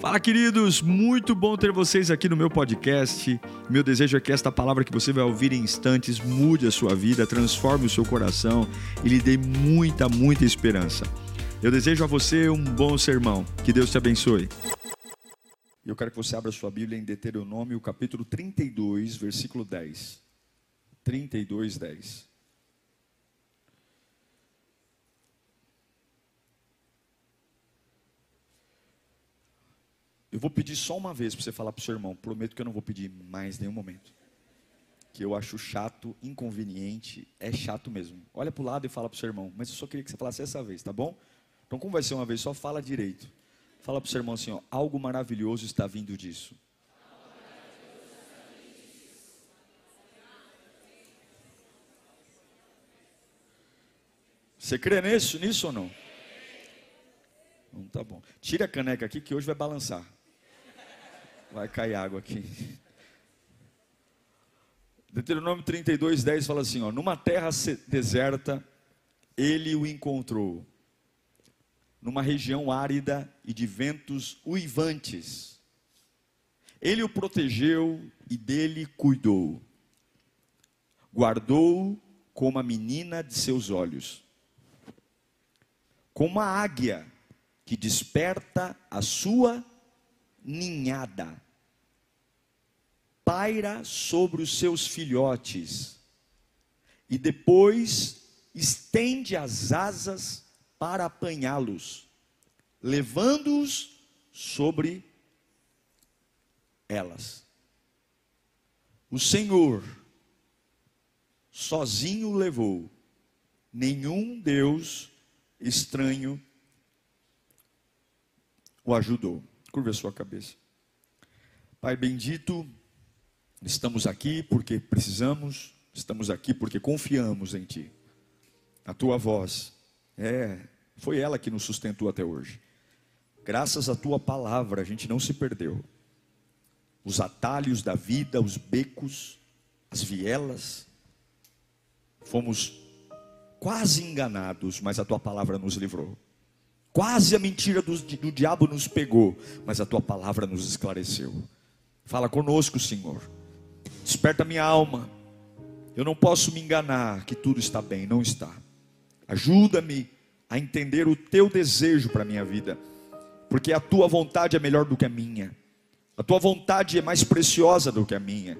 Fala, queridos! Muito bom ter vocês aqui no meu podcast. Meu desejo é que esta palavra que você vai ouvir em instantes mude a sua vida, transforme o seu coração e lhe dê muita, muita esperança. Eu desejo a você um bom sermão. Que Deus te abençoe. Eu quero que você abra sua Bíblia em Deuteronômio, capítulo 32, versículo 10. 32, 10. Eu vou pedir só uma vez para você falar para o seu irmão. Prometo que eu não vou pedir mais nenhum momento. Que eu acho chato, inconveniente, é chato mesmo. Olha para o lado e fala para o seu irmão. Mas eu só queria que você falasse essa vez, tá bom? Então, como vai ser uma vez só, fala direito. Fala para o seu irmão assim: ó, algo maravilhoso está vindo disso. Você crê nisso, nisso ou não? Não tá bom. Tira a caneca aqui que hoje vai balançar. Vai cair água aqui. Deuteronômio 32, 10 fala assim: ó, numa terra deserta, ele o encontrou, numa região árida e de ventos uivantes. Ele o protegeu e dele cuidou, guardou como a menina de seus olhos, como a águia que desperta a sua ninhada, paira sobre os seus filhotes, e depois estende as asas para apanhá-los, levando-os sobre elas. O Senhor sozinho levou, nenhum Deus estranho o ajudou. Curva a sua cabeça. Pai bendito, estamos aqui porque precisamos, estamos aqui porque confiamos em Ti. A Tua voz, é, foi ela que nos sustentou até hoje. Graças à Tua palavra, a gente não se perdeu. Os atalhos da vida, os becos, as vielas, fomos quase enganados, mas a Tua palavra nos livrou. Quase a mentira do, do diabo nos pegou, mas a tua palavra nos esclareceu. Fala conosco, Senhor. Desperta minha alma. Eu não posso me enganar que tudo está bem, não está. Ajuda-me a entender o teu desejo para a minha vida, porque a tua vontade é melhor do que a minha. A tua vontade é mais preciosa do que a minha.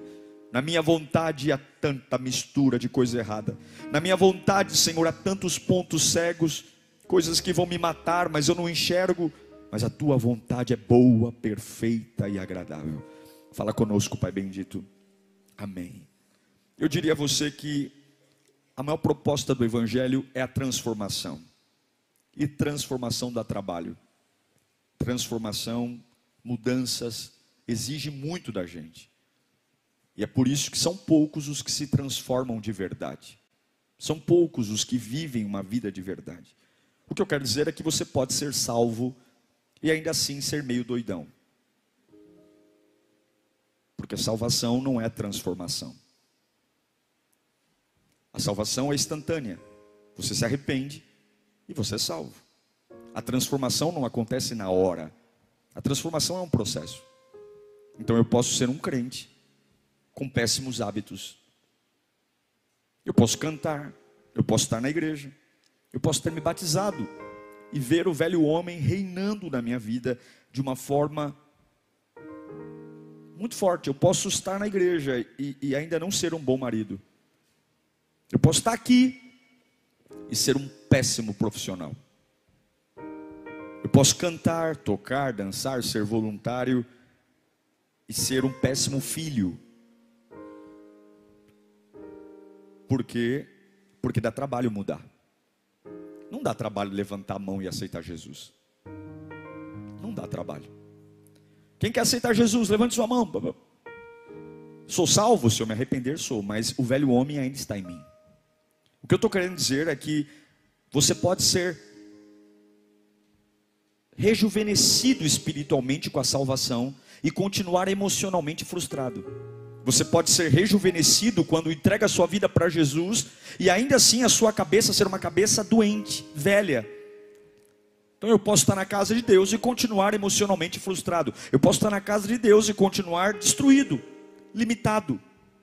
Na minha vontade há tanta mistura de coisa errada. Na minha vontade, Senhor, há tantos pontos cegos coisas que vão me matar, mas eu não enxergo. Mas a tua vontade é boa, perfeita e agradável. Fala conosco, Pai bendito. Amém. Eu diria a você que a maior proposta do Evangelho é a transformação. E transformação dá trabalho. Transformação, mudanças, exige muito da gente. E é por isso que são poucos os que se transformam de verdade. São poucos os que vivem uma vida de verdade. O que eu quero dizer é que você pode ser salvo e ainda assim ser meio doidão. Porque salvação não é transformação. A salvação é instantânea. Você se arrepende e você é salvo. A transformação não acontece na hora. A transformação é um processo. Então eu posso ser um crente com péssimos hábitos. Eu posso cantar, eu posso estar na igreja, eu posso ter me batizado e ver o velho homem reinando na minha vida de uma forma muito forte. Eu posso estar na igreja e, e ainda não ser um bom marido. Eu posso estar aqui e ser um péssimo profissional. Eu posso cantar, tocar, dançar, ser voluntário e ser um péssimo filho. Por quê? Porque dá trabalho mudar. Não dá trabalho levantar a mão e aceitar Jesus. Não dá trabalho. Quem quer aceitar Jesus, levante sua mão. Sou salvo, se eu me arrepender, sou, mas o velho homem ainda está em mim. O que eu estou querendo dizer é que você pode ser rejuvenescido espiritualmente com a salvação e continuar emocionalmente frustrado. Você pode ser rejuvenescido quando entrega a sua vida para Jesus e ainda assim a sua cabeça ser uma cabeça doente, velha. Então eu posso estar na casa de Deus e continuar emocionalmente frustrado. Eu posso estar na casa de Deus e continuar destruído, limitado,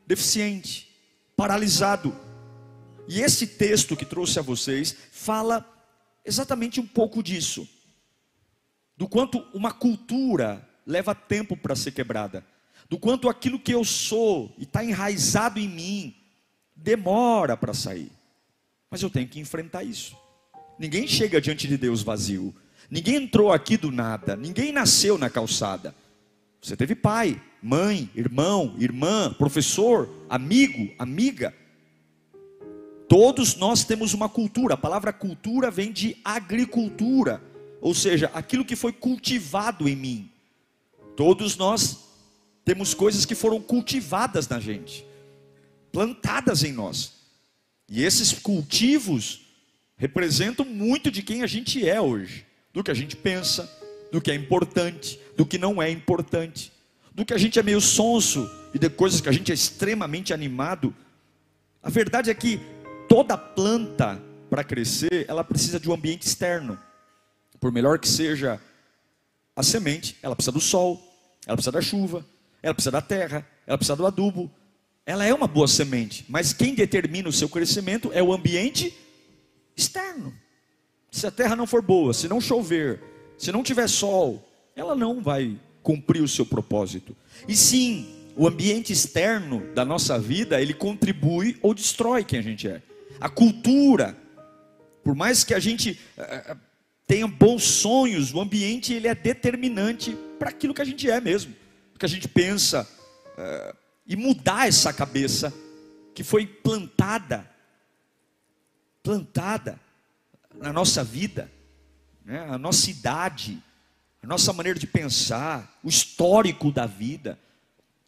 deficiente, paralisado. E esse texto que trouxe a vocês fala exatamente um pouco disso. Do quanto uma cultura leva tempo para ser quebrada. Do quanto aquilo que eu sou e está enraizado em mim demora para sair. Mas eu tenho que enfrentar isso. Ninguém chega diante de Deus vazio. Ninguém entrou aqui do nada. Ninguém nasceu na calçada. Você teve pai, mãe, irmão, irmã, professor, amigo, amiga. Todos nós temos uma cultura. A palavra cultura vem de agricultura, ou seja, aquilo que foi cultivado em mim. Todos nós temos coisas que foram cultivadas na gente, plantadas em nós. E esses cultivos representam muito de quem a gente é hoje, do que a gente pensa, do que é importante, do que não é importante, do que a gente é meio sonso e de coisas que a gente é extremamente animado. A verdade é que toda planta para crescer, ela precisa de um ambiente externo. Por melhor que seja a semente, ela precisa do sol, ela precisa da chuva, ela precisa da terra, ela precisa do adubo. Ela é uma boa semente, mas quem determina o seu crescimento é o ambiente externo. Se a terra não for boa, se não chover, se não tiver sol, ela não vai cumprir o seu propósito. E sim, o ambiente externo da nossa vida, ele contribui ou destrói quem a gente é. A cultura, por mais que a gente uh, tenha bons sonhos, o ambiente ele é determinante para aquilo que a gente é mesmo, que a gente pensa. Uh, e mudar essa cabeça que foi plantada plantada na nossa vida, né? a nossa idade, a nossa maneira de pensar, o histórico da vida.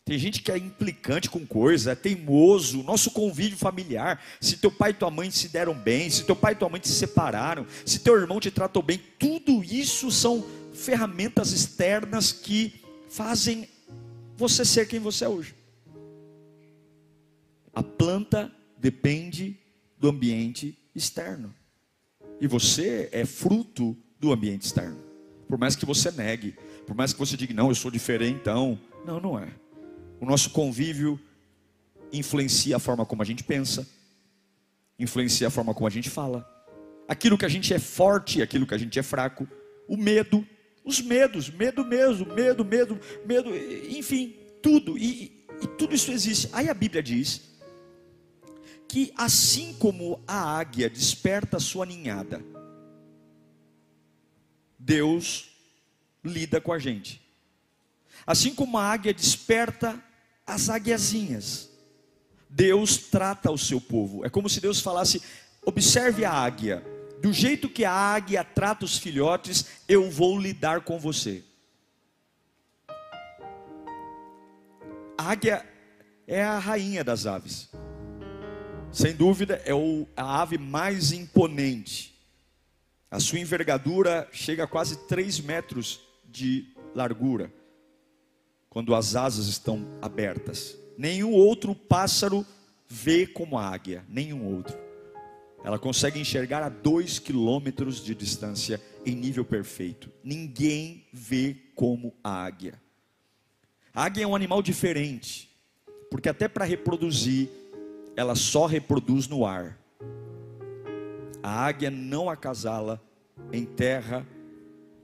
Tem gente que é implicante com coisa, é teimoso, nosso convívio familiar. Se teu pai e tua mãe se deram bem, se teu pai e tua mãe se separaram, se teu irmão te tratou bem, tudo isso são ferramentas externas que fazem você ser quem você é hoje. A planta depende do ambiente externo. E você é fruto do ambiente externo. Por mais que você negue, por mais que você diga, não, eu sou diferentão. Não, não é. O nosso convívio influencia a forma como a gente pensa, influencia a forma como a gente fala. Aquilo que a gente é forte, aquilo que a gente é fraco. O medo, os medos, medo mesmo, medo, medo, medo, enfim, tudo. E, e tudo isso existe. Aí a Bíblia diz que assim como a águia desperta a sua ninhada, Deus lida com a gente. Assim como a águia desperta as águiazinhas, Deus trata o seu povo. É como se Deus falasse: observe a águia, do jeito que a águia trata os filhotes, eu vou lidar com você. A águia é a rainha das aves. Sem dúvida, é a ave mais imponente. A sua envergadura chega a quase 3 metros de largura, quando as asas estão abertas. Nenhum outro pássaro vê como a águia, nenhum outro. Ela consegue enxergar a 2 quilômetros de distância em nível perfeito. Ninguém vê como a águia. A águia é um animal diferente, porque até para reproduzir, ela só reproduz no ar. A águia não acasala em terra,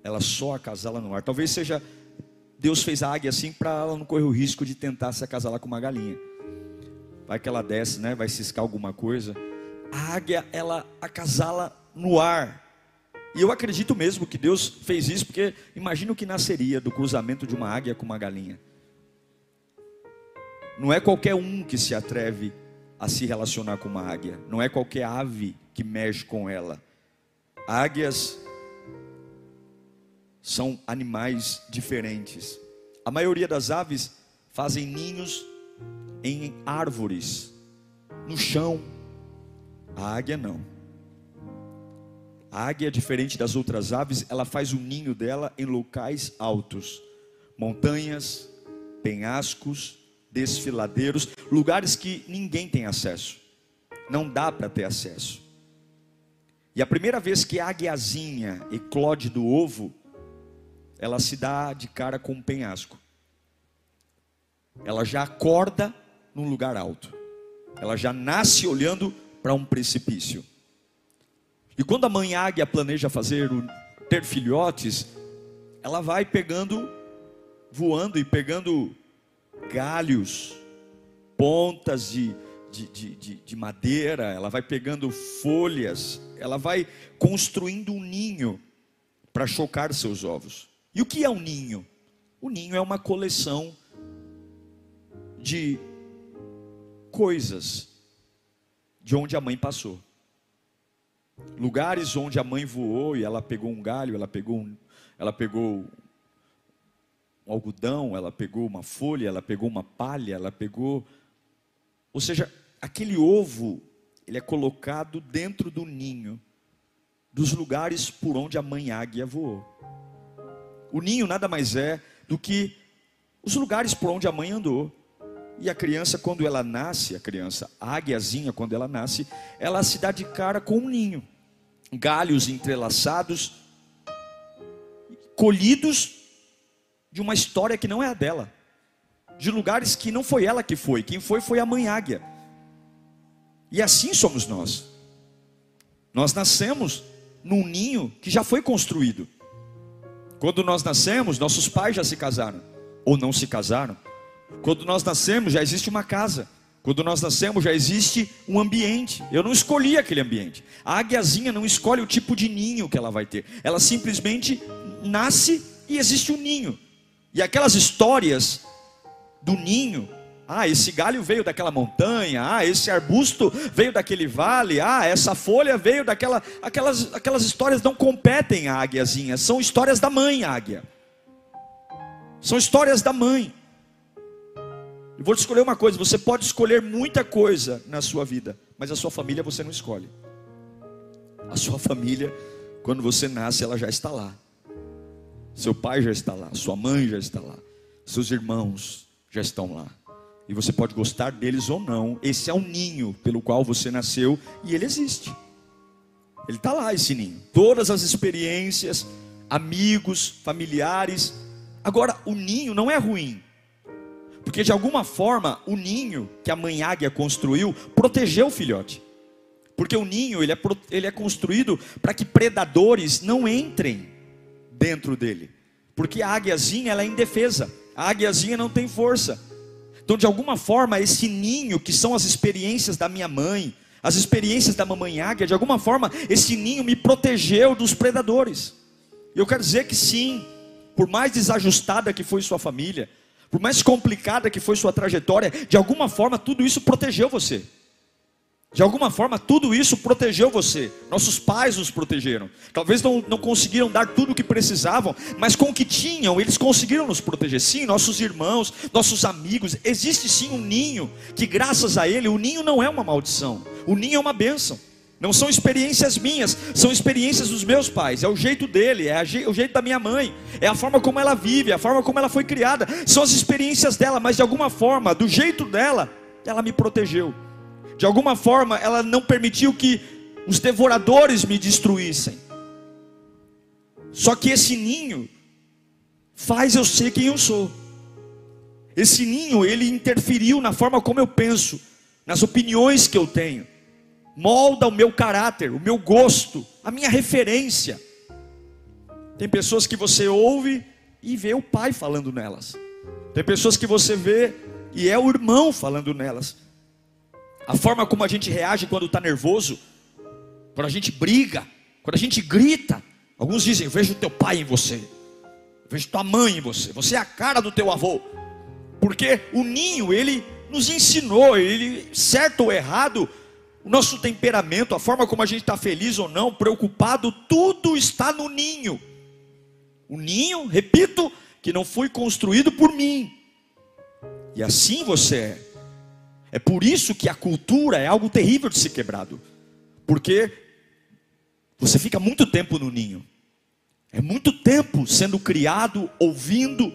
ela só acasala no ar. Talvez seja Deus fez a águia assim para ela não correr o risco de tentar se acasalar com uma galinha. Vai que ela desce, né? Vai ciscar alguma coisa. A águia, ela acasala no ar. E eu acredito mesmo que Deus fez isso, porque imagina o que nasceria do cruzamento de uma águia com uma galinha. Não é qualquer um que se atreve a se relacionar com uma águia. Não é qualquer ave que mexe com ela. Águias são animais diferentes. A maioria das aves fazem ninhos em árvores, no chão. A águia não. A águia, diferente das outras aves, ela faz o ninho dela em locais altos, montanhas, penhascos, desfiladeiros, lugares que ninguém tem acesso. Não dá para ter acesso. E a primeira vez que a águiazinha eclode do ovo, ela se dá de cara com um penhasco. Ela já acorda num lugar alto. Ela já nasce olhando para um precipício. E quando a mãe águia planeja fazer ter filhotes, ela vai pegando, voando e pegando galhos, pontas de, de, de, de, madeira, ela vai pegando folhas, ela vai construindo um ninho para chocar seus ovos. E o que é um ninho? O ninho é uma coleção de coisas de onde a mãe passou. Lugares onde a mãe voou e ela pegou um galho, ela pegou ela pegou algodão, ela pegou uma folha, ela pegou uma palha, ela pegou. Ou seja, aquele ovo, ele é colocado dentro do ninho, dos lugares por onde a mãe águia voou. O ninho nada mais é do que os lugares por onde a mãe andou. E a criança, quando ela nasce, a criança, a águiazinha, quando ela nasce, ela se dá de cara com um ninho. Galhos entrelaçados, colhidos de uma história que não é a dela, de lugares que não foi ela que foi, quem foi foi a mãe águia. E assim somos nós. Nós nascemos num ninho que já foi construído. Quando nós nascemos, nossos pais já se casaram ou não se casaram. Quando nós nascemos, já existe uma casa. Quando nós nascemos, já existe um ambiente. Eu não escolhi aquele ambiente. A águiazinha não escolhe o tipo de ninho que ela vai ter. Ela simplesmente nasce e existe um ninho. E aquelas histórias do ninho, ah, esse galho veio daquela montanha, ah, esse arbusto veio daquele vale, ah, essa folha veio daquela. Aquelas, aquelas histórias não competem à águiazinha, são histórias da mãe águia. São histórias da mãe. Eu vou te escolher uma coisa: você pode escolher muita coisa na sua vida, mas a sua família você não escolhe. A sua família, quando você nasce, ela já está lá. Seu pai já está lá, sua mãe já está lá, seus irmãos já estão lá. E você pode gostar deles ou não. Esse é o ninho pelo qual você nasceu e ele existe. Ele está lá, esse ninho. Todas as experiências, amigos, familiares. Agora, o ninho não é ruim. Porque de alguma forma, o ninho que a mãe águia construiu protegeu o filhote. Porque o ninho ele é, ele é construído para que predadores não entrem dentro dele. Porque a águiazinha ela é indefesa. A águiazinha não tem força. Então, de alguma forma, esse ninho, que são as experiências da minha mãe, as experiências da mamãe águia, de alguma forma, esse ninho me protegeu dos predadores. Eu quero dizer que sim, por mais desajustada que foi sua família, por mais complicada que foi sua trajetória, de alguma forma tudo isso protegeu você. De alguma forma, tudo isso protegeu você. Nossos pais nos protegeram. Talvez não, não conseguiram dar tudo o que precisavam, mas com o que tinham, eles conseguiram nos proteger. Sim, nossos irmãos, nossos amigos. Existe sim um ninho, que graças a ele, o ninho não é uma maldição, o ninho é uma bênção. Não são experiências minhas, são experiências dos meus pais. É o jeito dele, é o jeito da minha mãe, é a forma como ela vive, é a forma como ela foi criada. São as experiências dela, mas de alguma forma, do jeito dela, ela me protegeu. De alguma forma, ela não permitiu que os devoradores me destruíssem. Só que esse ninho faz eu ser quem eu sou. Esse ninho, ele interferiu na forma como eu penso, nas opiniões que eu tenho. Molda o meu caráter, o meu gosto, a minha referência. Tem pessoas que você ouve e vê o pai falando nelas. Tem pessoas que você vê e é o irmão falando nelas. A forma como a gente reage quando está nervoso, quando a gente briga, quando a gente grita. Alguns dizem: Vejo teu pai em você, vejo tua mãe em você, você é a cara do teu avô. Porque o ninho, ele nos ensinou, ele, certo ou errado, o nosso temperamento, a forma como a gente está feliz ou não, preocupado, tudo está no ninho. O ninho, repito, que não foi construído por mim. E assim você é. É por isso que a cultura é algo terrível de ser quebrado. Porque você fica muito tempo no ninho. É muito tempo sendo criado, ouvindo.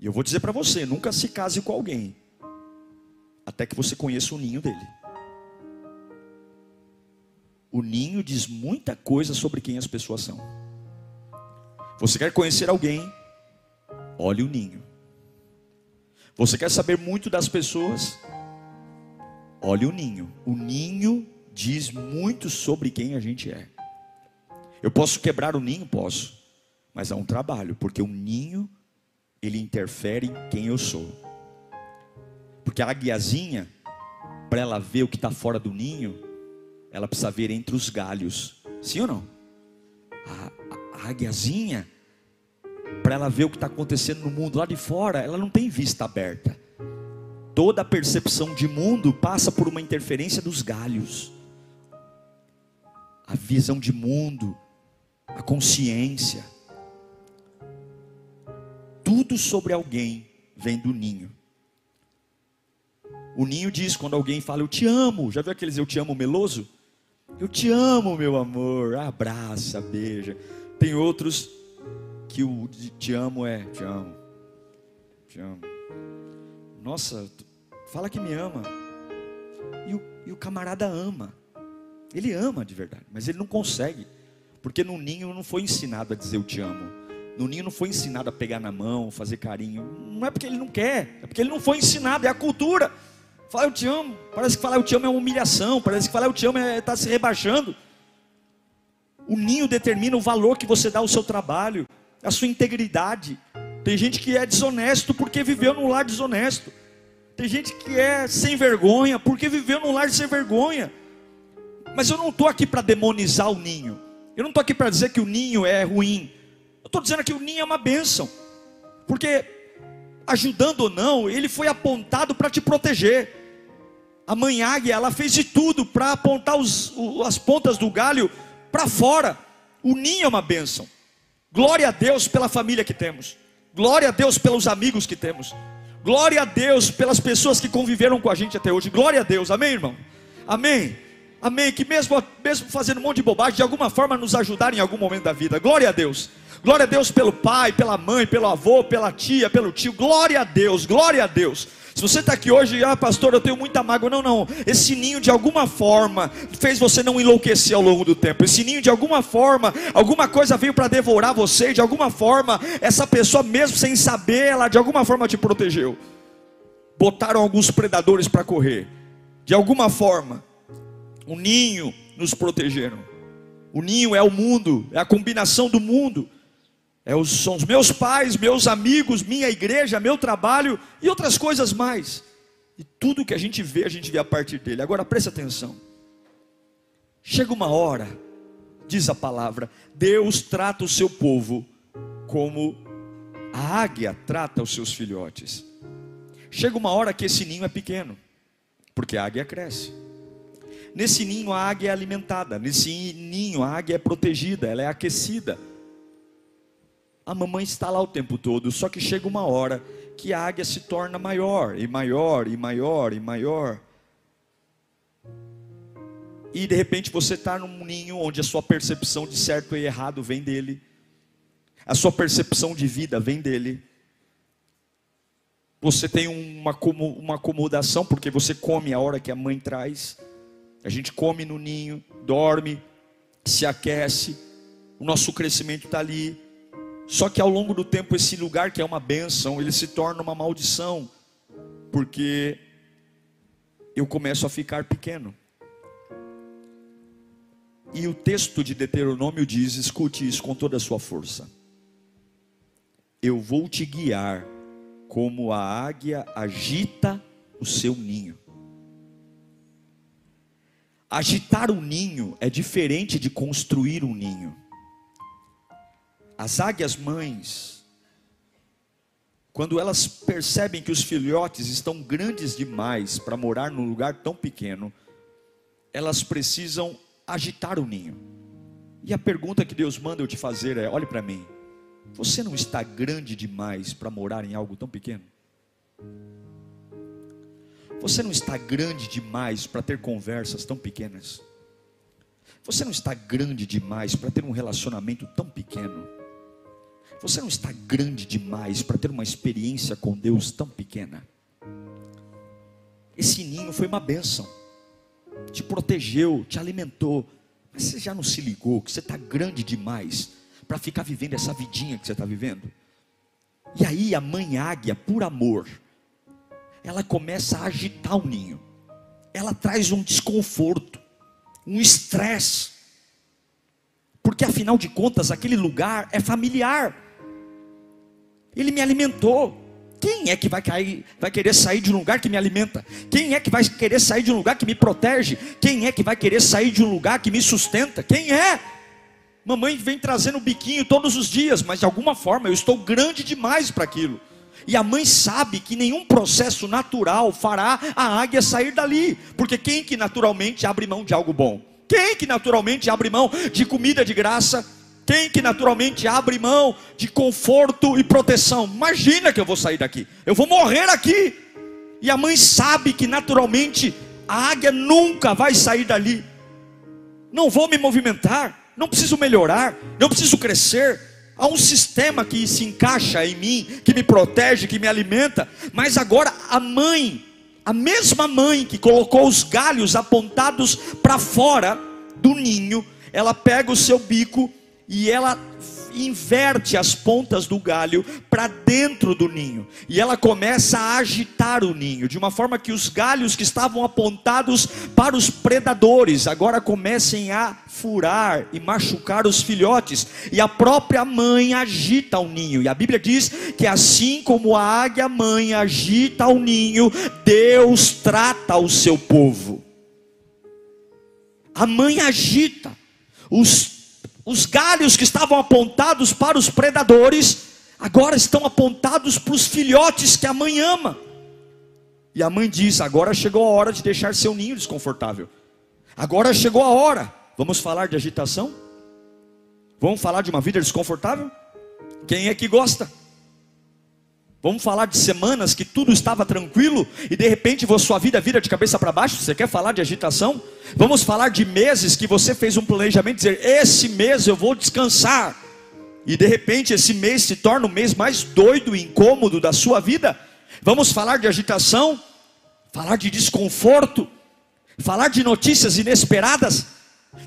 E eu vou dizer para você: nunca se case com alguém até que você conheça o ninho dele. o ninho diz muita coisa sobre quem as pessoas são. Você quer conhecer alguém? Olhe o ninho. Você quer saber muito das pessoas? Olhe o ninho. O ninho diz muito sobre quem a gente é. Eu posso quebrar o ninho? Posso. Mas há um trabalho, porque o ninho, ele interfere em quem eu sou. Porque a águiazinha, para ela ver o que está fora do ninho, ela precisa ver entre os galhos. Sim ou não? A, a, a para ela ver o que está acontecendo no mundo lá de fora, ela não tem vista aberta. Toda a percepção de mundo passa por uma interferência dos galhos. A visão de mundo, a consciência. Tudo sobre alguém vem do ninho. O ninho diz quando alguém fala eu te amo. Já viu aqueles eu te amo meloso? Eu te amo, meu amor. Abraça, beija. Tem outros que o te amo é te amo. Te amo. Nossa, fala que me ama. E o, e o camarada ama. Ele ama de verdade, mas ele não consegue. Porque no ninho não foi ensinado a dizer eu te amo. No ninho não foi ensinado a pegar na mão, fazer carinho. Não é porque ele não quer, é porque ele não foi ensinado, é a cultura. Falar eu te amo, parece que falar eu te amo é uma humilhação, parece que falar eu te amo é estar tá se rebaixando. O ninho determina o valor que você dá ao seu trabalho, a sua integridade. Tem gente que é desonesto porque viveu num lar desonesto. Tem gente que é sem vergonha porque viveu num lar sem vergonha. Mas eu não estou aqui para demonizar o ninho. Eu não estou aqui para dizer que o ninho é ruim. Eu estou dizendo que o ninho é uma bênção. Porque, ajudando ou não, ele foi apontado para te proteger. A mãe águia, ela fez de tudo para apontar os, as pontas do galho para fora. O ninho é uma bênção. Glória a Deus pela família que temos. Glória a Deus pelos amigos que temos. Glória a Deus pelas pessoas que conviveram com a gente até hoje. Glória a Deus. Amém, irmão? Amém. Amém. Que mesmo, mesmo fazendo um monte de bobagem, de alguma forma nos ajudaram em algum momento da vida. Glória a Deus. Glória a Deus pelo pai, pela mãe, pelo avô, pela tia, pelo tio. Glória a Deus, glória a Deus. Se você está aqui hoje, ah, pastor, eu tenho muita mágoa. Não, não. Esse ninho de alguma forma fez você não enlouquecer ao longo do tempo. Esse ninho de alguma forma, alguma coisa veio para devorar você. De alguma forma, essa pessoa, mesmo sem saber, ela de alguma forma te protegeu. Botaram alguns predadores para correr. De alguma forma, o ninho nos protegeram. O ninho é o mundo, é a combinação do mundo. É os, são os meus pais, meus amigos, minha igreja, meu trabalho e outras coisas mais. E tudo que a gente vê, a gente vê a partir dele. Agora preste atenção. Chega uma hora, diz a palavra, Deus trata o seu povo como a águia trata os seus filhotes. Chega uma hora que esse ninho é pequeno, porque a águia cresce. Nesse ninho a águia é alimentada, nesse ninho a águia é protegida, ela é aquecida. A mamãe está lá o tempo todo, só que chega uma hora que a águia se torna maior e maior e maior e maior. E de repente você está num ninho onde a sua percepção de certo e errado vem dele, a sua percepção de vida vem dele. Você tem uma, uma acomodação, porque você come a hora que a mãe traz. A gente come no ninho, dorme, se aquece, o nosso crescimento está ali. Só que ao longo do tempo, esse lugar que é uma bênção, ele se torna uma maldição, porque eu começo a ficar pequeno. E o texto de Deuteronômio diz: escute isso com toda a sua força. Eu vou te guiar como a águia agita o seu ninho. Agitar um ninho é diferente de construir um ninho. As águias mães, quando elas percebem que os filhotes estão grandes demais para morar num lugar tão pequeno, elas precisam agitar o ninho. E a pergunta que Deus manda eu te fazer é: olhe para mim, você não está grande demais para morar em algo tão pequeno? Você não está grande demais para ter conversas tão pequenas? Você não está grande demais para ter um relacionamento tão pequeno? Você não está grande demais para ter uma experiência com Deus tão pequena? Esse ninho foi uma bênção, te protegeu, te alimentou, Mas você já não se ligou que você está grande demais para ficar vivendo essa vidinha que você está vivendo? E aí a mãe águia, por amor, ela começa a agitar o ninho. Ela traz um desconforto, um estresse. Porque afinal de contas, aquele lugar é familiar. Ele me alimentou. Quem é que vai, cair, vai querer sair de um lugar que me alimenta? Quem é que vai querer sair de um lugar que me protege? Quem é que vai querer sair de um lugar que me sustenta? Quem é? Mamãe vem trazendo o biquinho todos os dias, mas de alguma forma eu estou grande demais para aquilo. E a mãe sabe que nenhum processo natural fará a águia sair dali, porque quem que naturalmente abre mão de algo bom? Quem que naturalmente abre mão de comida de graça? Quem que naturalmente abre mão de conforto e proteção? Imagina que eu vou sair daqui, eu vou morrer aqui. E a mãe sabe que naturalmente a águia nunca vai sair dali. Não vou me movimentar não preciso melhorar, não preciso crescer. Há um sistema que se encaixa em mim, que me protege, que me alimenta. Mas agora a mãe, a mesma mãe que colocou os galhos apontados para fora do ninho, ela pega o seu bico e ela inverte as pontas do galho para dentro do ninho, e ela começa a agitar o ninho, de uma forma que os galhos que estavam apontados para os predadores agora comecem a furar e machucar os filhotes, e a própria mãe agita o ninho, e a Bíblia diz que assim como a águia mãe agita o ninho, Deus trata o seu povo. A mãe agita os os galhos que estavam apontados para os predadores, agora estão apontados para os filhotes que a mãe ama. E a mãe diz: agora chegou a hora de deixar seu ninho desconfortável. Agora chegou a hora. Vamos falar de agitação? Vamos falar de uma vida desconfortável? Quem é que gosta? Vamos falar de semanas que tudo estava tranquilo e de repente sua vida vira de cabeça para baixo. Você quer falar de agitação? Vamos falar de meses que você fez um planejamento, dizer: esse mês eu vou descansar. E de repente esse mês se torna o mês mais doido e incômodo da sua vida. Vamos falar de agitação, falar de desconforto, falar de notícias inesperadas,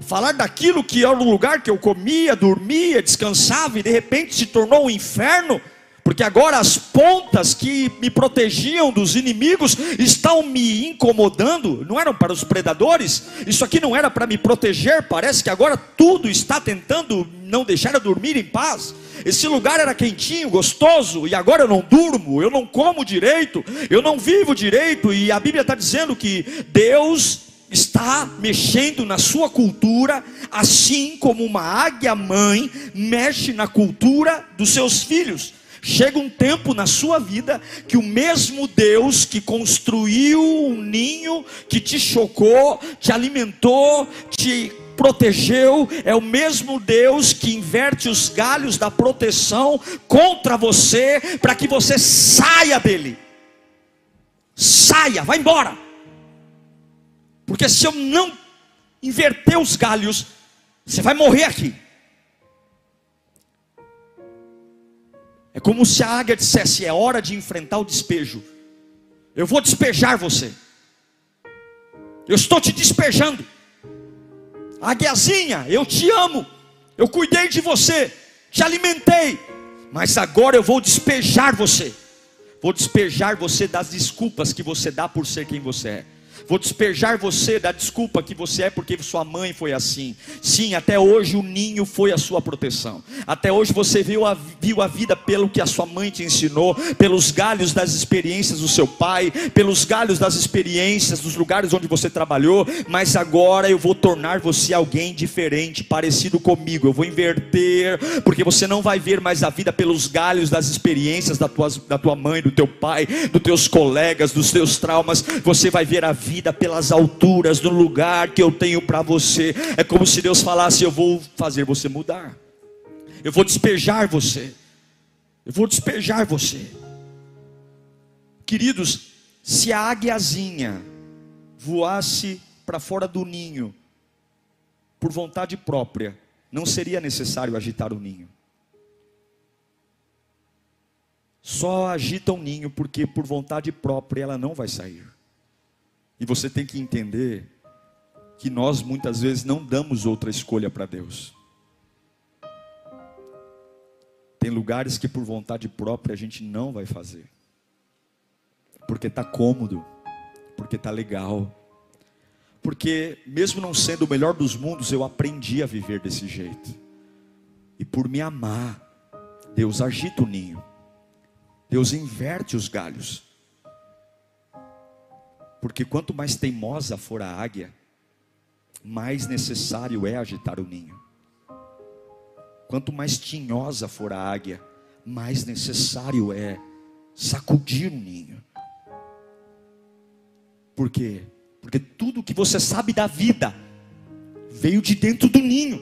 falar daquilo que era um lugar que eu comia, dormia, descansava e de repente se tornou um inferno porque agora as pontas que me protegiam dos inimigos estão me incomodando, não eram para os predadores, isso aqui não era para me proteger, parece que agora tudo está tentando não deixar eu dormir em paz. Esse lugar era quentinho, gostoso, e agora eu não durmo, eu não como direito, eu não vivo direito, e a Bíblia está dizendo que Deus está mexendo na sua cultura, assim como uma águia mãe mexe na cultura dos seus filhos. Chega um tempo na sua vida que o mesmo Deus que construiu um ninho, que te chocou, te alimentou, te protegeu, é o mesmo Deus que inverte os galhos da proteção contra você, para que você saia dele. Saia, vá embora. Porque se eu não inverter os galhos, você vai morrer aqui. É como se a águia dissesse: é hora de enfrentar o despejo. Eu vou despejar você. Eu estou te despejando. Águiazinha, eu te amo. Eu cuidei de você, te alimentei. Mas agora eu vou despejar você. Vou despejar você das desculpas que você dá por ser quem você é. Vou despejar você da desculpa que você é porque sua mãe foi assim. Sim, até hoje o ninho foi a sua proteção. Até hoje você viu a, viu a vida pelo que a sua mãe te ensinou, pelos galhos das experiências do seu pai, pelos galhos das experiências dos lugares onde você trabalhou. Mas agora eu vou tornar você alguém diferente, parecido comigo. Eu vou inverter, porque você não vai ver mais a vida pelos galhos das experiências da tua, da tua mãe, do teu pai, dos teus colegas, dos teus traumas. Você vai ver a vida vida pelas alturas do lugar que eu tenho para você. É como se Deus falasse: Eu vou fazer você mudar, eu vou despejar você, eu vou despejar você. Queridos, se a águiazinha voasse para fora do ninho, por vontade própria, não seria necessário agitar o ninho. Só agita o ninho porque por vontade própria ela não vai sair. E você tem que entender que nós muitas vezes não damos outra escolha para Deus. Tem lugares que por vontade própria a gente não vai fazer, porque está cômodo, porque está legal, porque mesmo não sendo o melhor dos mundos, eu aprendi a viver desse jeito, e por me amar, Deus agita o ninho, Deus inverte os galhos, porque quanto mais teimosa for a águia, mais necessário é agitar o ninho. Quanto mais tinhosa for a águia, mais necessário é sacudir o ninho. Por quê? Porque tudo que você sabe da vida veio de dentro do ninho.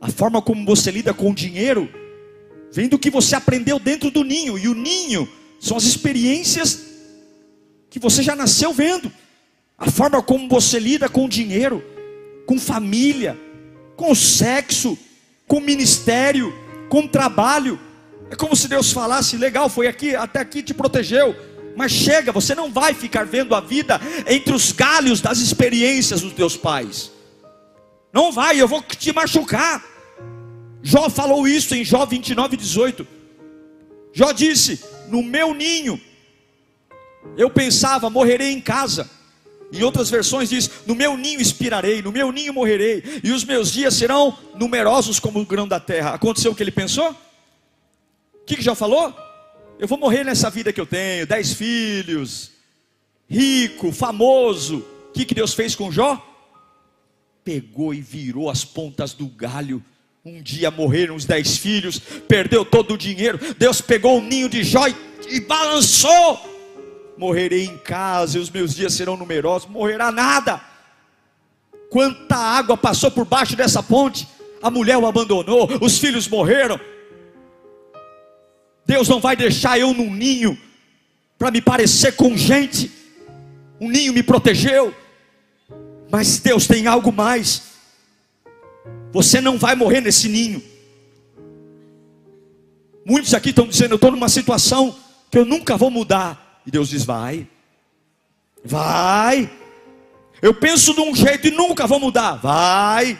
A forma como você lida com o dinheiro vem do que você aprendeu dentro do ninho. E o ninho são as experiências que você já nasceu vendo. A forma como você lida com dinheiro, com família, com sexo, com ministério, com trabalho. É como se Deus falasse: legal, foi aqui, até aqui te protegeu. Mas chega, você não vai ficar vendo a vida entre os galhos das experiências dos teus pais. Não vai, eu vou te machucar. Jó falou isso em Jó 29, 18. Jó disse: No meu ninho, eu pensava, morrerei em casa. Em outras versões diz: No meu ninho expirarei, no meu ninho morrerei, e os meus dias serão numerosos como o grão da terra. Aconteceu o que ele pensou? O que, que já falou? Eu vou morrer nessa vida que eu tenho, dez filhos, rico, famoso. O que, que Deus fez com Jó? Pegou e virou as pontas do galho. Um dia morreram os dez filhos, perdeu todo o dinheiro. Deus pegou o ninho de Jó e, e balançou morrerei em casa e os meus dias serão numerosos, morrerá nada. Quanta água passou por baixo dessa ponte, a mulher o abandonou, os filhos morreram. Deus não vai deixar eu num ninho para me parecer com gente. Um ninho me protegeu, mas Deus tem algo mais. Você não vai morrer nesse ninho. Muitos aqui estão dizendo: Eu estou numa situação que eu nunca vou mudar. E Deus diz: vai, vai. Eu penso de um jeito e nunca vou mudar. Vai.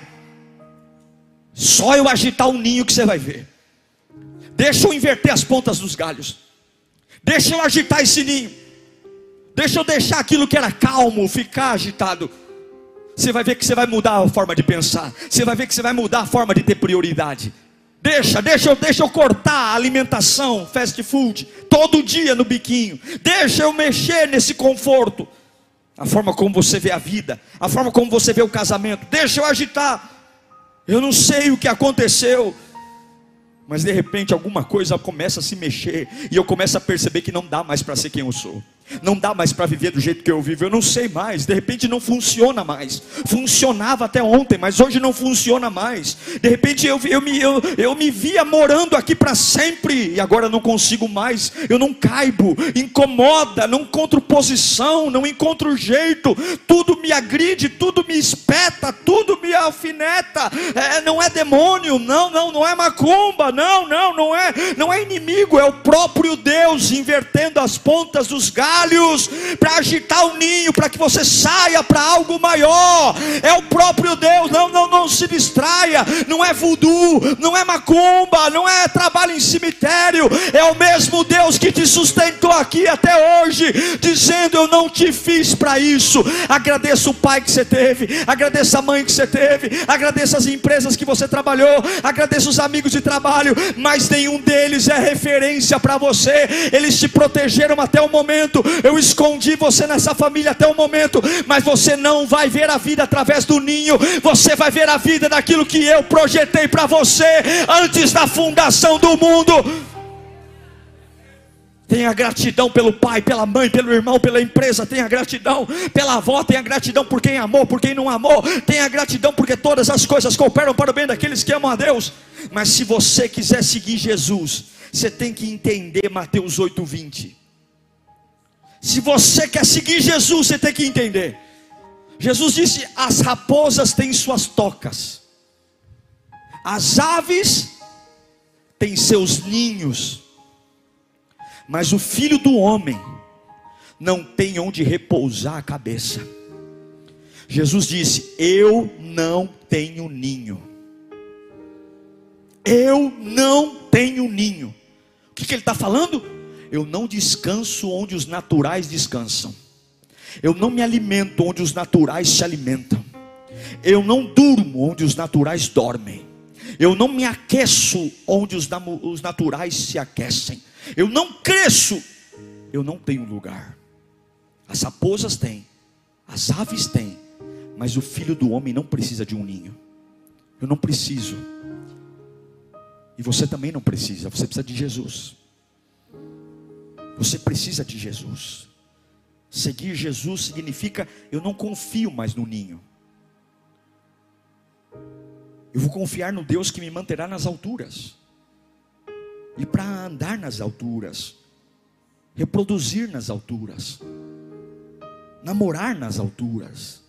Só eu agitar o ninho que você vai ver. Deixa eu inverter as pontas dos galhos. Deixa eu agitar esse ninho. Deixa eu deixar aquilo que era calmo ficar agitado. Você vai ver que você vai mudar a forma de pensar. Você vai ver que você vai mudar a forma de ter prioridade. Deixa, deixa, deixa eu cortar a alimentação, fast food, todo dia no biquinho. Deixa eu mexer nesse conforto. A forma como você vê a vida, a forma como você vê o casamento. Deixa eu agitar. Eu não sei o que aconteceu, mas de repente alguma coisa começa a se mexer e eu começo a perceber que não dá mais para ser quem eu sou. Não dá mais para viver do jeito que eu vivo, eu não sei mais, de repente não funciona mais. Funcionava até ontem, mas hoje não funciona mais. De repente eu, eu, me, eu, eu me via morando aqui para sempre e agora não consigo mais, eu não caibo, incomoda, não encontro posição, não encontro jeito, tudo me agride, tudo me espeta, tudo me alfineta. É, não é demônio, não, não, não é macumba, não, não, não é, não é inimigo, é o próprio Deus invertendo as pontas dos galhos galhos para agitar o ninho, para que você saia para algo maior. É o próprio Deus, não, não, não se distraia. Não é voodoo, não é macumba, não é trabalho em cemitério. É o mesmo Deus que te sustentou aqui até hoje, dizendo: Eu não te fiz para isso. Agradeça o pai que você teve, agradeça a mãe que você teve, agradeça as empresas que você trabalhou, agradeça os amigos de trabalho, mas nenhum deles é referência para você. Eles te protegeram até o momento, eu escondi você nessa família até o momento, mas você não vai ver a vida através do ninho, você vai ver a vida daquilo que eu projetei para você antes da fundação do mundo. Tenha gratidão pelo pai, pela mãe, pelo irmão, pela empresa. Tenha gratidão pela avó. Tenha gratidão por quem amou, por quem não amou. Tenha gratidão porque todas as coisas cooperam para o bem daqueles que amam a Deus. Mas se você quiser seguir Jesus, você tem que entender Mateus 8:20. Se você quer seguir Jesus, você tem que entender. Jesus disse: as raposas têm suas tocas, as aves têm seus ninhos, mas o filho do homem não tem onde repousar a cabeça. Jesus disse: Eu não tenho ninho. Eu não tenho ninho. O que, que ele está falando? Eu não descanso onde os naturais descansam. Eu não me alimento onde os naturais se alimentam. Eu não durmo onde os naturais dormem. Eu não me aqueço onde os, os naturais se aquecem. Eu não cresço. Eu não tenho lugar. As raposas têm, as aves têm, mas o filho do homem não precisa de um ninho. Eu não preciso. E você também não precisa, você precisa de Jesus. Você precisa de Jesus. Seguir Jesus significa eu não confio mais no ninho. Eu vou confiar no Deus que me manterá nas alturas. E para andar nas alturas, reproduzir nas alturas, namorar nas alturas.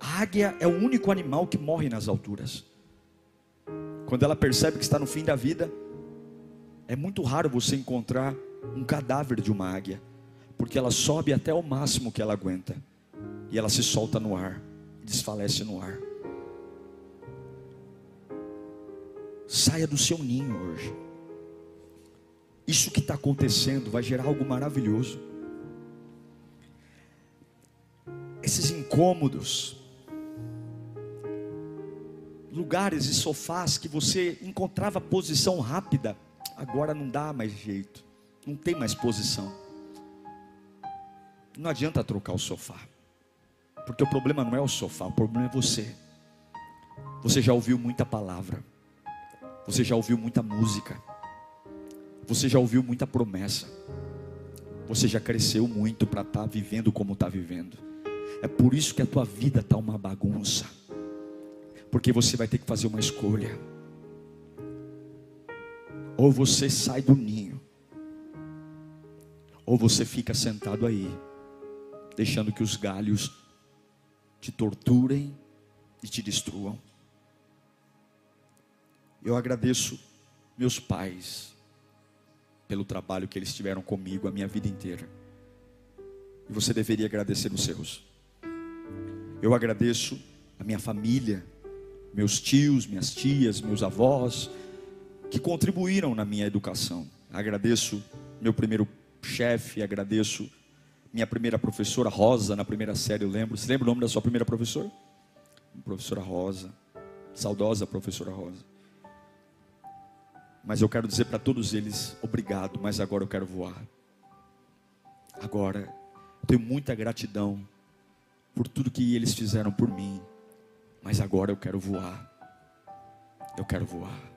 A águia é o único animal que morre nas alturas. Quando ela percebe que está no fim da vida, é muito raro você encontrar um cadáver de uma águia, porque ela sobe até o máximo que ela aguenta e ela se solta no ar, desfalece no ar. Saia do seu ninho hoje. Isso que está acontecendo vai gerar algo maravilhoso. Esses incômodos, lugares e sofás que você encontrava posição rápida, agora não dá mais jeito, não tem mais posição. Não adianta trocar o sofá, porque o problema não é o sofá, o problema é você. Você já ouviu muita palavra, você já ouviu muita música, você já ouviu muita promessa, você já cresceu muito para estar tá vivendo como está vivendo. É por isso que a tua vida está uma bagunça porque você vai ter que fazer uma escolha. Ou você sai do ninho, ou você fica sentado aí, deixando que os galhos te torturem e te destruam. Eu agradeço meus pais pelo trabalho que eles tiveram comigo a minha vida inteira. E você deveria agradecer os seus. Eu agradeço a minha família meus tios, minhas tias, meus avós, que contribuíram na minha educação. Agradeço meu primeiro chefe, agradeço minha primeira professora Rosa, na primeira série, eu lembro. Você lembra o nome da sua primeira professora? Professora Rosa, saudosa professora Rosa. Mas eu quero dizer para todos eles, obrigado, mas agora eu quero voar. Agora, tenho muita gratidão por tudo que eles fizeram por mim. Mas agora eu quero voar. Eu quero voar.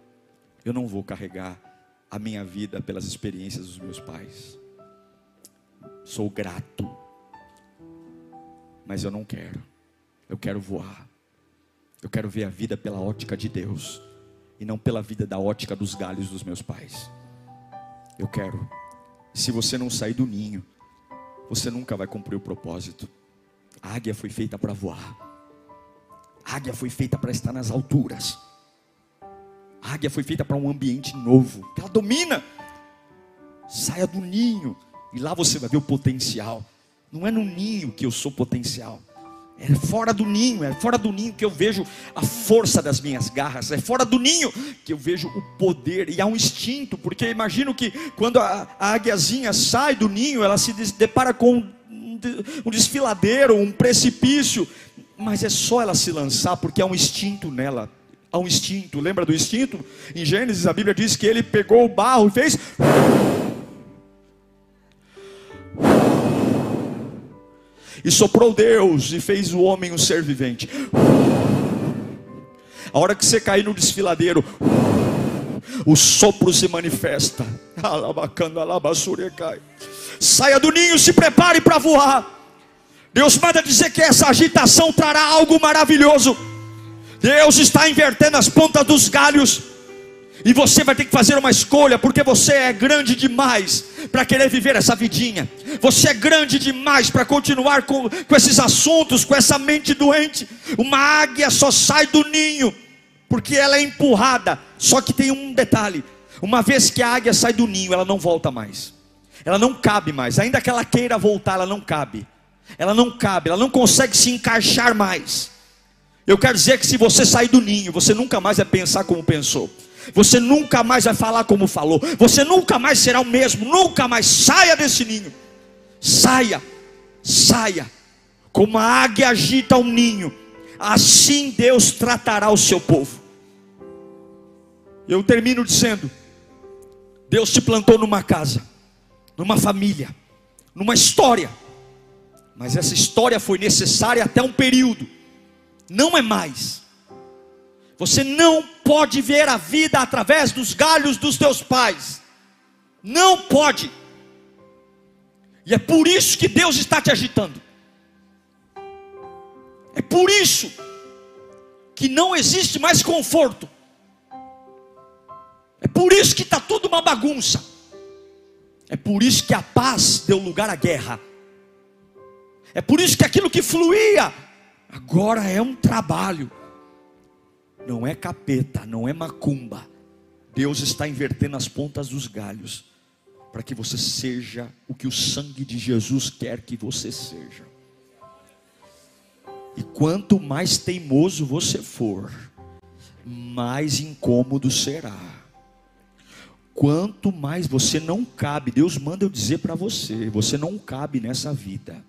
Eu não vou carregar a minha vida pelas experiências dos meus pais. Sou grato. Mas eu não quero. Eu quero voar. Eu quero ver a vida pela ótica de Deus e não pela vida da ótica dos galhos dos meus pais. Eu quero. Se você não sair do ninho, você nunca vai cumprir o propósito. A águia foi feita para voar. A águia foi feita para estar nas alturas. A águia foi feita para um ambiente novo. Ela domina. Saia do ninho. E lá você vai ver o potencial. Não é no ninho que eu sou potencial. É fora do ninho, é fora do ninho que eu vejo a força das minhas garras, é fora do ninho que eu vejo o poder, e há um instinto, porque imagino que quando a, a águiazinha sai do ninho, ela se depara com um desfiladeiro, um precipício, mas é só ela se lançar, porque há um instinto nela. Há um instinto, lembra do instinto? Em Gênesis a Bíblia diz que ele pegou o barro e fez. E soprou Deus e fez o homem um ser vivente. A hora que você cair no desfiladeiro, o sopro se manifesta. Saia do ninho, se prepare para voar. Deus manda dizer que essa agitação trará algo maravilhoso. Deus está invertendo as pontas dos galhos. E você vai ter que fazer uma escolha, porque você é grande demais para querer viver essa vidinha. Você é grande demais para continuar com, com esses assuntos, com essa mente doente. Uma águia só sai do ninho, porque ela é empurrada. Só que tem um detalhe: uma vez que a águia sai do ninho, ela não volta mais. Ela não cabe mais. Ainda que ela queira voltar, ela não cabe ela não cabe, ela não consegue se encaixar mais. Eu quero dizer que se você sair do ninho, você nunca mais vai pensar como pensou. Você nunca mais vai falar como falou. Você nunca mais será o mesmo. Nunca mais saia desse ninho. Saia, saia. Como a águia agita um ninho, assim Deus tratará o seu povo. Eu termino dizendo: Deus te plantou numa casa, numa família, numa história. Mas essa história foi necessária até um período. Não é mais. Você não pode ver a vida através dos galhos dos teus pais. Não pode. E é por isso que Deus está te agitando. É por isso que não existe mais conforto. É por isso que está tudo uma bagunça. É por isso que a paz deu lugar à guerra. É por isso que aquilo que fluía agora é um trabalho. Não é capeta, não é macumba. Deus está invertendo as pontas dos galhos para que você seja o que o sangue de Jesus quer que você seja. E quanto mais teimoso você for, mais incômodo será. Quanto mais você não cabe, Deus manda eu dizer para você, você não cabe nessa vida.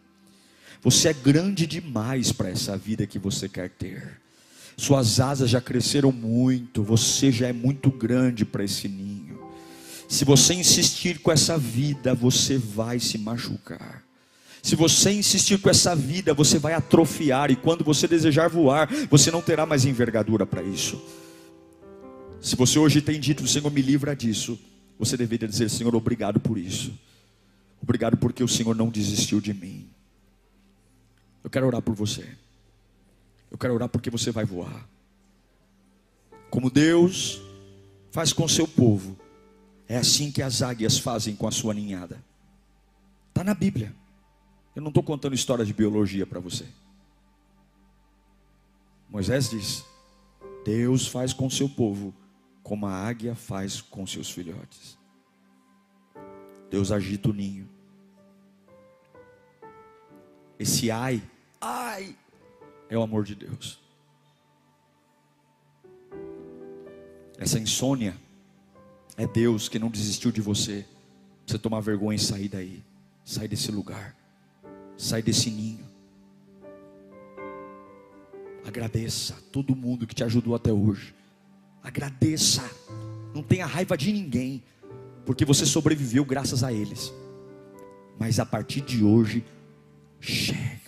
Você é grande demais para essa vida que você quer ter. Suas asas já cresceram muito, você já é muito grande para esse ninho. Se você insistir com essa vida, você vai se machucar. Se você insistir com essa vida, você vai atrofiar, e quando você desejar voar, você não terá mais envergadura para isso. Se você hoje tem dito, Senhor, me livra disso, você deveria dizer, Senhor, obrigado por isso. Obrigado porque o Senhor não desistiu de mim. Eu quero orar por você. Eu quero orar porque você vai voar. Como Deus faz com seu povo, é assim que as águias fazem com a sua ninhada. Está na Bíblia. Eu não estou contando história de biologia para você. Moisés diz: Deus faz com seu povo como a águia faz com seus filhotes. Deus agita o ninho. Esse ai Ai, é o amor de Deus. Essa insônia é Deus que não desistiu de você. Você tomar vergonha e sair daí, sair desse lugar, sair desse ninho. Agradeça todo mundo que te ajudou até hoje. Agradeça. Não tenha raiva de ninguém, porque você sobreviveu graças a eles. Mas a partir de hoje, chega.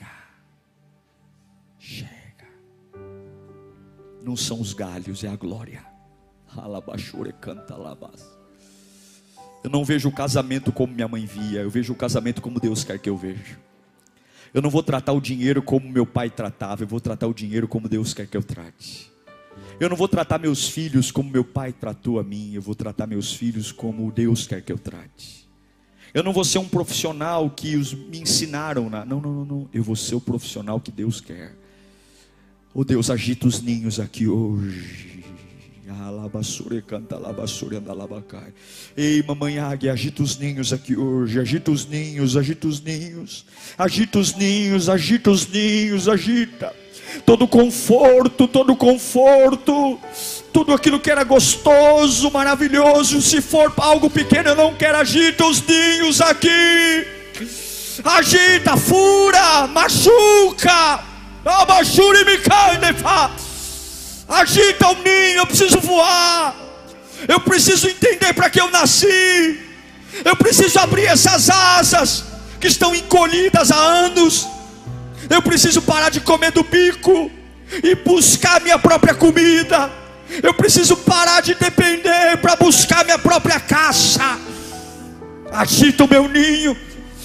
Não são os galhos, é a glória. canta Eu não vejo o casamento como minha mãe via, eu vejo o casamento como Deus quer que eu veja. Eu não vou tratar o dinheiro como meu pai tratava, eu vou tratar o dinheiro como Deus quer que eu trate. Eu não vou tratar meus filhos como meu pai tratou a mim, eu vou tratar meus filhos como Deus quer que eu trate. Eu não vou ser um profissional que os me ensinaram, na... não, não, não, não. Eu vou ser o profissional que Deus quer. Oh Deus, agita os ninhos aqui hoje. Ei, mamãe águia, agita os ninhos aqui hoje. Agita os ninhos, agita os ninhos. Agita os ninhos, agita os ninhos, agita. Todo conforto, todo conforto, tudo aquilo que era gostoso, maravilhoso. Se for algo pequeno, eu não quero. Agita os ninhos aqui. Agita, fura, machuca Agita o ninho, eu preciso voar. Eu preciso entender para que eu nasci. Eu preciso abrir essas asas que estão encolhidas há anos. Eu preciso parar de comer do bico e buscar minha própria comida. Eu preciso parar de depender para buscar minha própria caça. Agita o meu ninho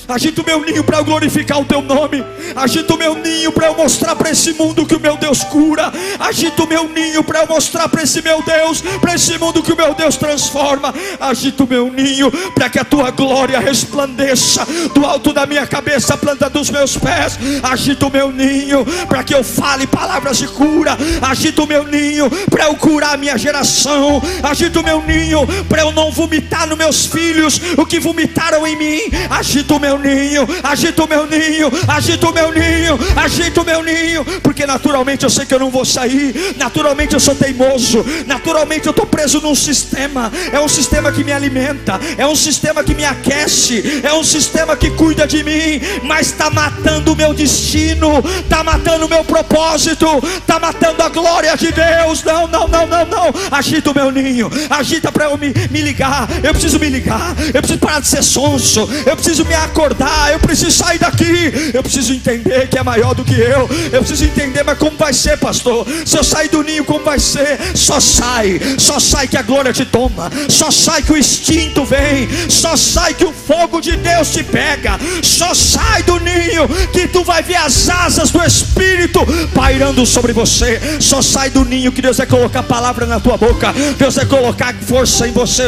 Agita o meu ninho para eu glorificar o teu nome. Agita o meu ninho para eu mostrar para esse mundo que o meu Deus cura. Agita o meu ninho para eu mostrar para esse meu Deus, para esse mundo que o meu Deus transforma. Agita o meu ninho para que a tua glória resplandeça do alto da minha cabeça, planta dos meus pés. Agita o meu ninho para que eu fale palavras de cura. Agita o meu ninho para eu curar a minha geração. Agita o meu ninho para eu não vomitar nos meus filhos o que vomitaram em mim. Agita o meu ninho, agita o meu ninho, agita o meu ninho, agita o meu ninho, porque naturalmente eu sei que eu não vou sair, naturalmente eu sou teimoso, naturalmente eu estou preso num sistema, é um sistema que me alimenta, é um sistema que me aquece, é um sistema que cuida de mim, mas está matando o meu destino, está matando o meu propósito, está matando a glória de Deus. Não, não, não, não, não. Agita o meu ninho, agita para eu me, me ligar. Eu preciso me ligar, eu preciso parar de ser sonso, eu preciso me acordar, eu preciso sair daqui, eu preciso entender que é maior do que eu, eu preciso entender, mas como vai ser, pastor? Se eu sair do ninho, como vai ser? Só sai, só sai que a glória te toma, só sai que o instinto vem, só sai que o fogo de Deus te pega, só sai do ninho que tu vai ver as asas do Espírito pairando sobre você, só sai do ninho que Deus vai colocar palavra na tua boca, Deus vai colocar força em você.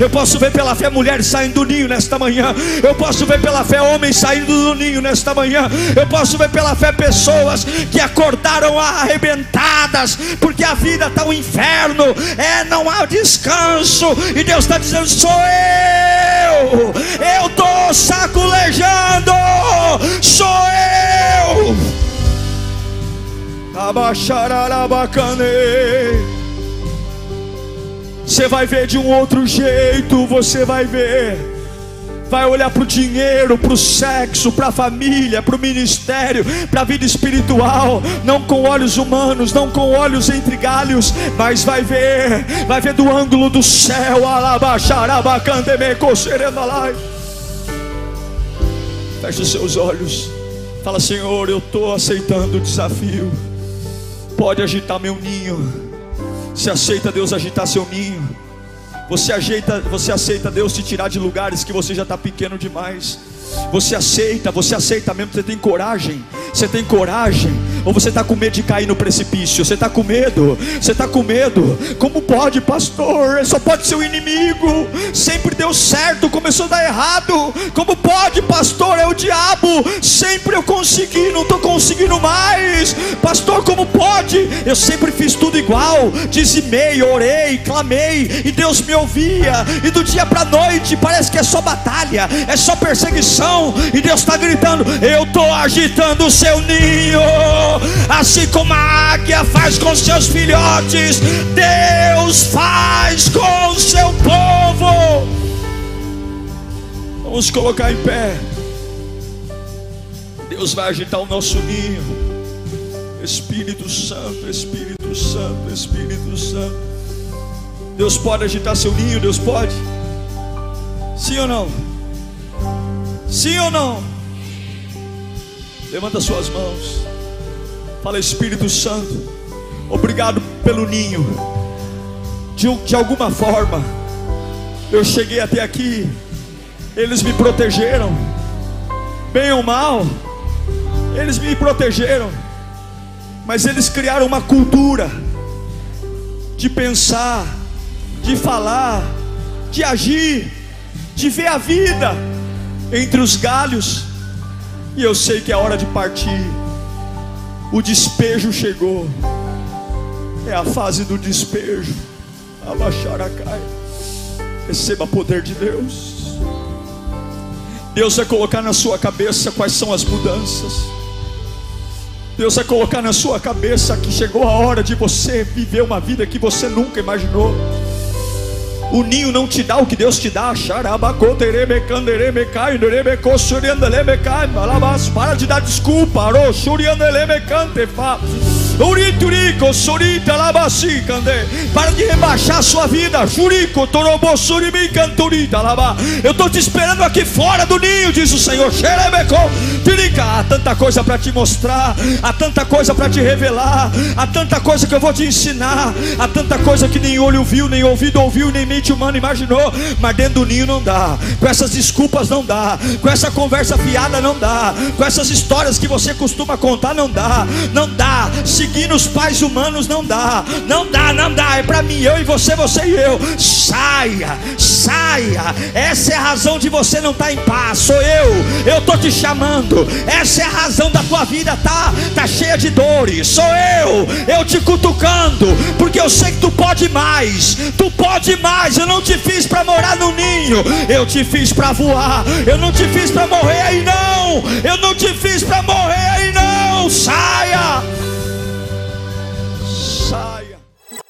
Eu posso ver pela fé mulheres saindo do ninho nesta manhã, eu posso ver pela fé homens saindo do ninho nesta manhã, eu posso ver pela fé pessoas que acordaram arrebentadas, porque a vida está um inferno, é, não há descanso, e Deus está dizendo: sou eu, eu estou saculejando, sou eu. Você vai ver de um outro jeito, você vai ver vai olhar para o dinheiro, para o sexo, para a família, para o ministério, para a vida espiritual, não com olhos humanos, não com olhos entre galhos, mas vai ver, vai ver do ângulo do céu, feche os seus olhos, fala Senhor, eu estou aceitando o desafio, pode agitar meu ninho, se aceita Deus agitar seu ninho, você, ajeita, você aceita Deus te tirar de lugares que você já está pequeno demais. Você aceita, você aceita mesmo, você tem coragem, você tem coragem, ou você está com medo de cair no precipício, você está com medo, você está com medo, como pode, pastor? Só pode ser o inimigo, sempre deu certo, começou a dar errado, como pode, pastor? É o diabo, sempre eu consegui, não estou conseguindo mais, pastor, como pode? Eu sempre fiz tudo igual, dizimei, orei, clamei, e Deus me ouvia, e do dia para a noite parece que é só batalha, é só perseguição. E Deus está gritando: Eu estou agitando o seu ninho, assim como a águia faz com seus filhotes, Deus faz com o seu povo. Vamos colocar em pé. Deus vai agitar o nosso ninho. Espírito Santo, Espírito Santo, Espírito Santo. Deus pode agitar seu ninho, Deus pode. Sim ou não? Sim ou não? Levanta suas mãos. Fala, Espírito Santo. Obrigado pelo ninho. De, de alguma forma, eu cheguei até aqui. Eles me protegeram. Bem ou mal, eles me protegeram. Mas eles criaram uma cultura de pensar, de falar, de agir, de ver a vida entre os galhos, e eu sei que é hora de partir. O despejo chegou, é a fase do despejo. Abaixar a cai, receba poder de Deus. Deus vai colocar na sua cabeça quais são as mudanças. Deus vai colocar na sua cabeça que chegou a hora de você viver uma vida que você nunca imaginou. O ninho não te dá o que Deus te dá. Para de dar desculpa. Para de rebaixar a sua vida. Jurico. Eu estou te esperando aqui fora do ninho, diz o Senhor. Há tanta coisa para te mostrar. Há tanta coisa para te revelar. Há tanta coisa que eu vou te ensinar. Há tanta coisa que nem olho viu, nem ouvido ouviu, nem mente humana imaginou. Mas dentro do ninho não dá. Com essas desculpas não dá. Com essa conversa fiada não dá. Com essas histórias que você costuma contar não dá. Não dá. Se seguir nos pais humanos não dá, não dá, não dá. É para mim, eu e você, você e eu. Saia, saia. Essa é a razão de você não estar tá em paz. Sou eu, eu estou te chamando. Essa é a razão da tua vida tá, tá cheia de dores. Sou eu, eu te cutucando, porque eu sei que tu pode mais. Tu pode mais. Eu não te fiz para morar no ninho, eu te fiz para voar. Eu não te fiz para morrer aí não. Eu não te fiz para morrer aí não. Saia.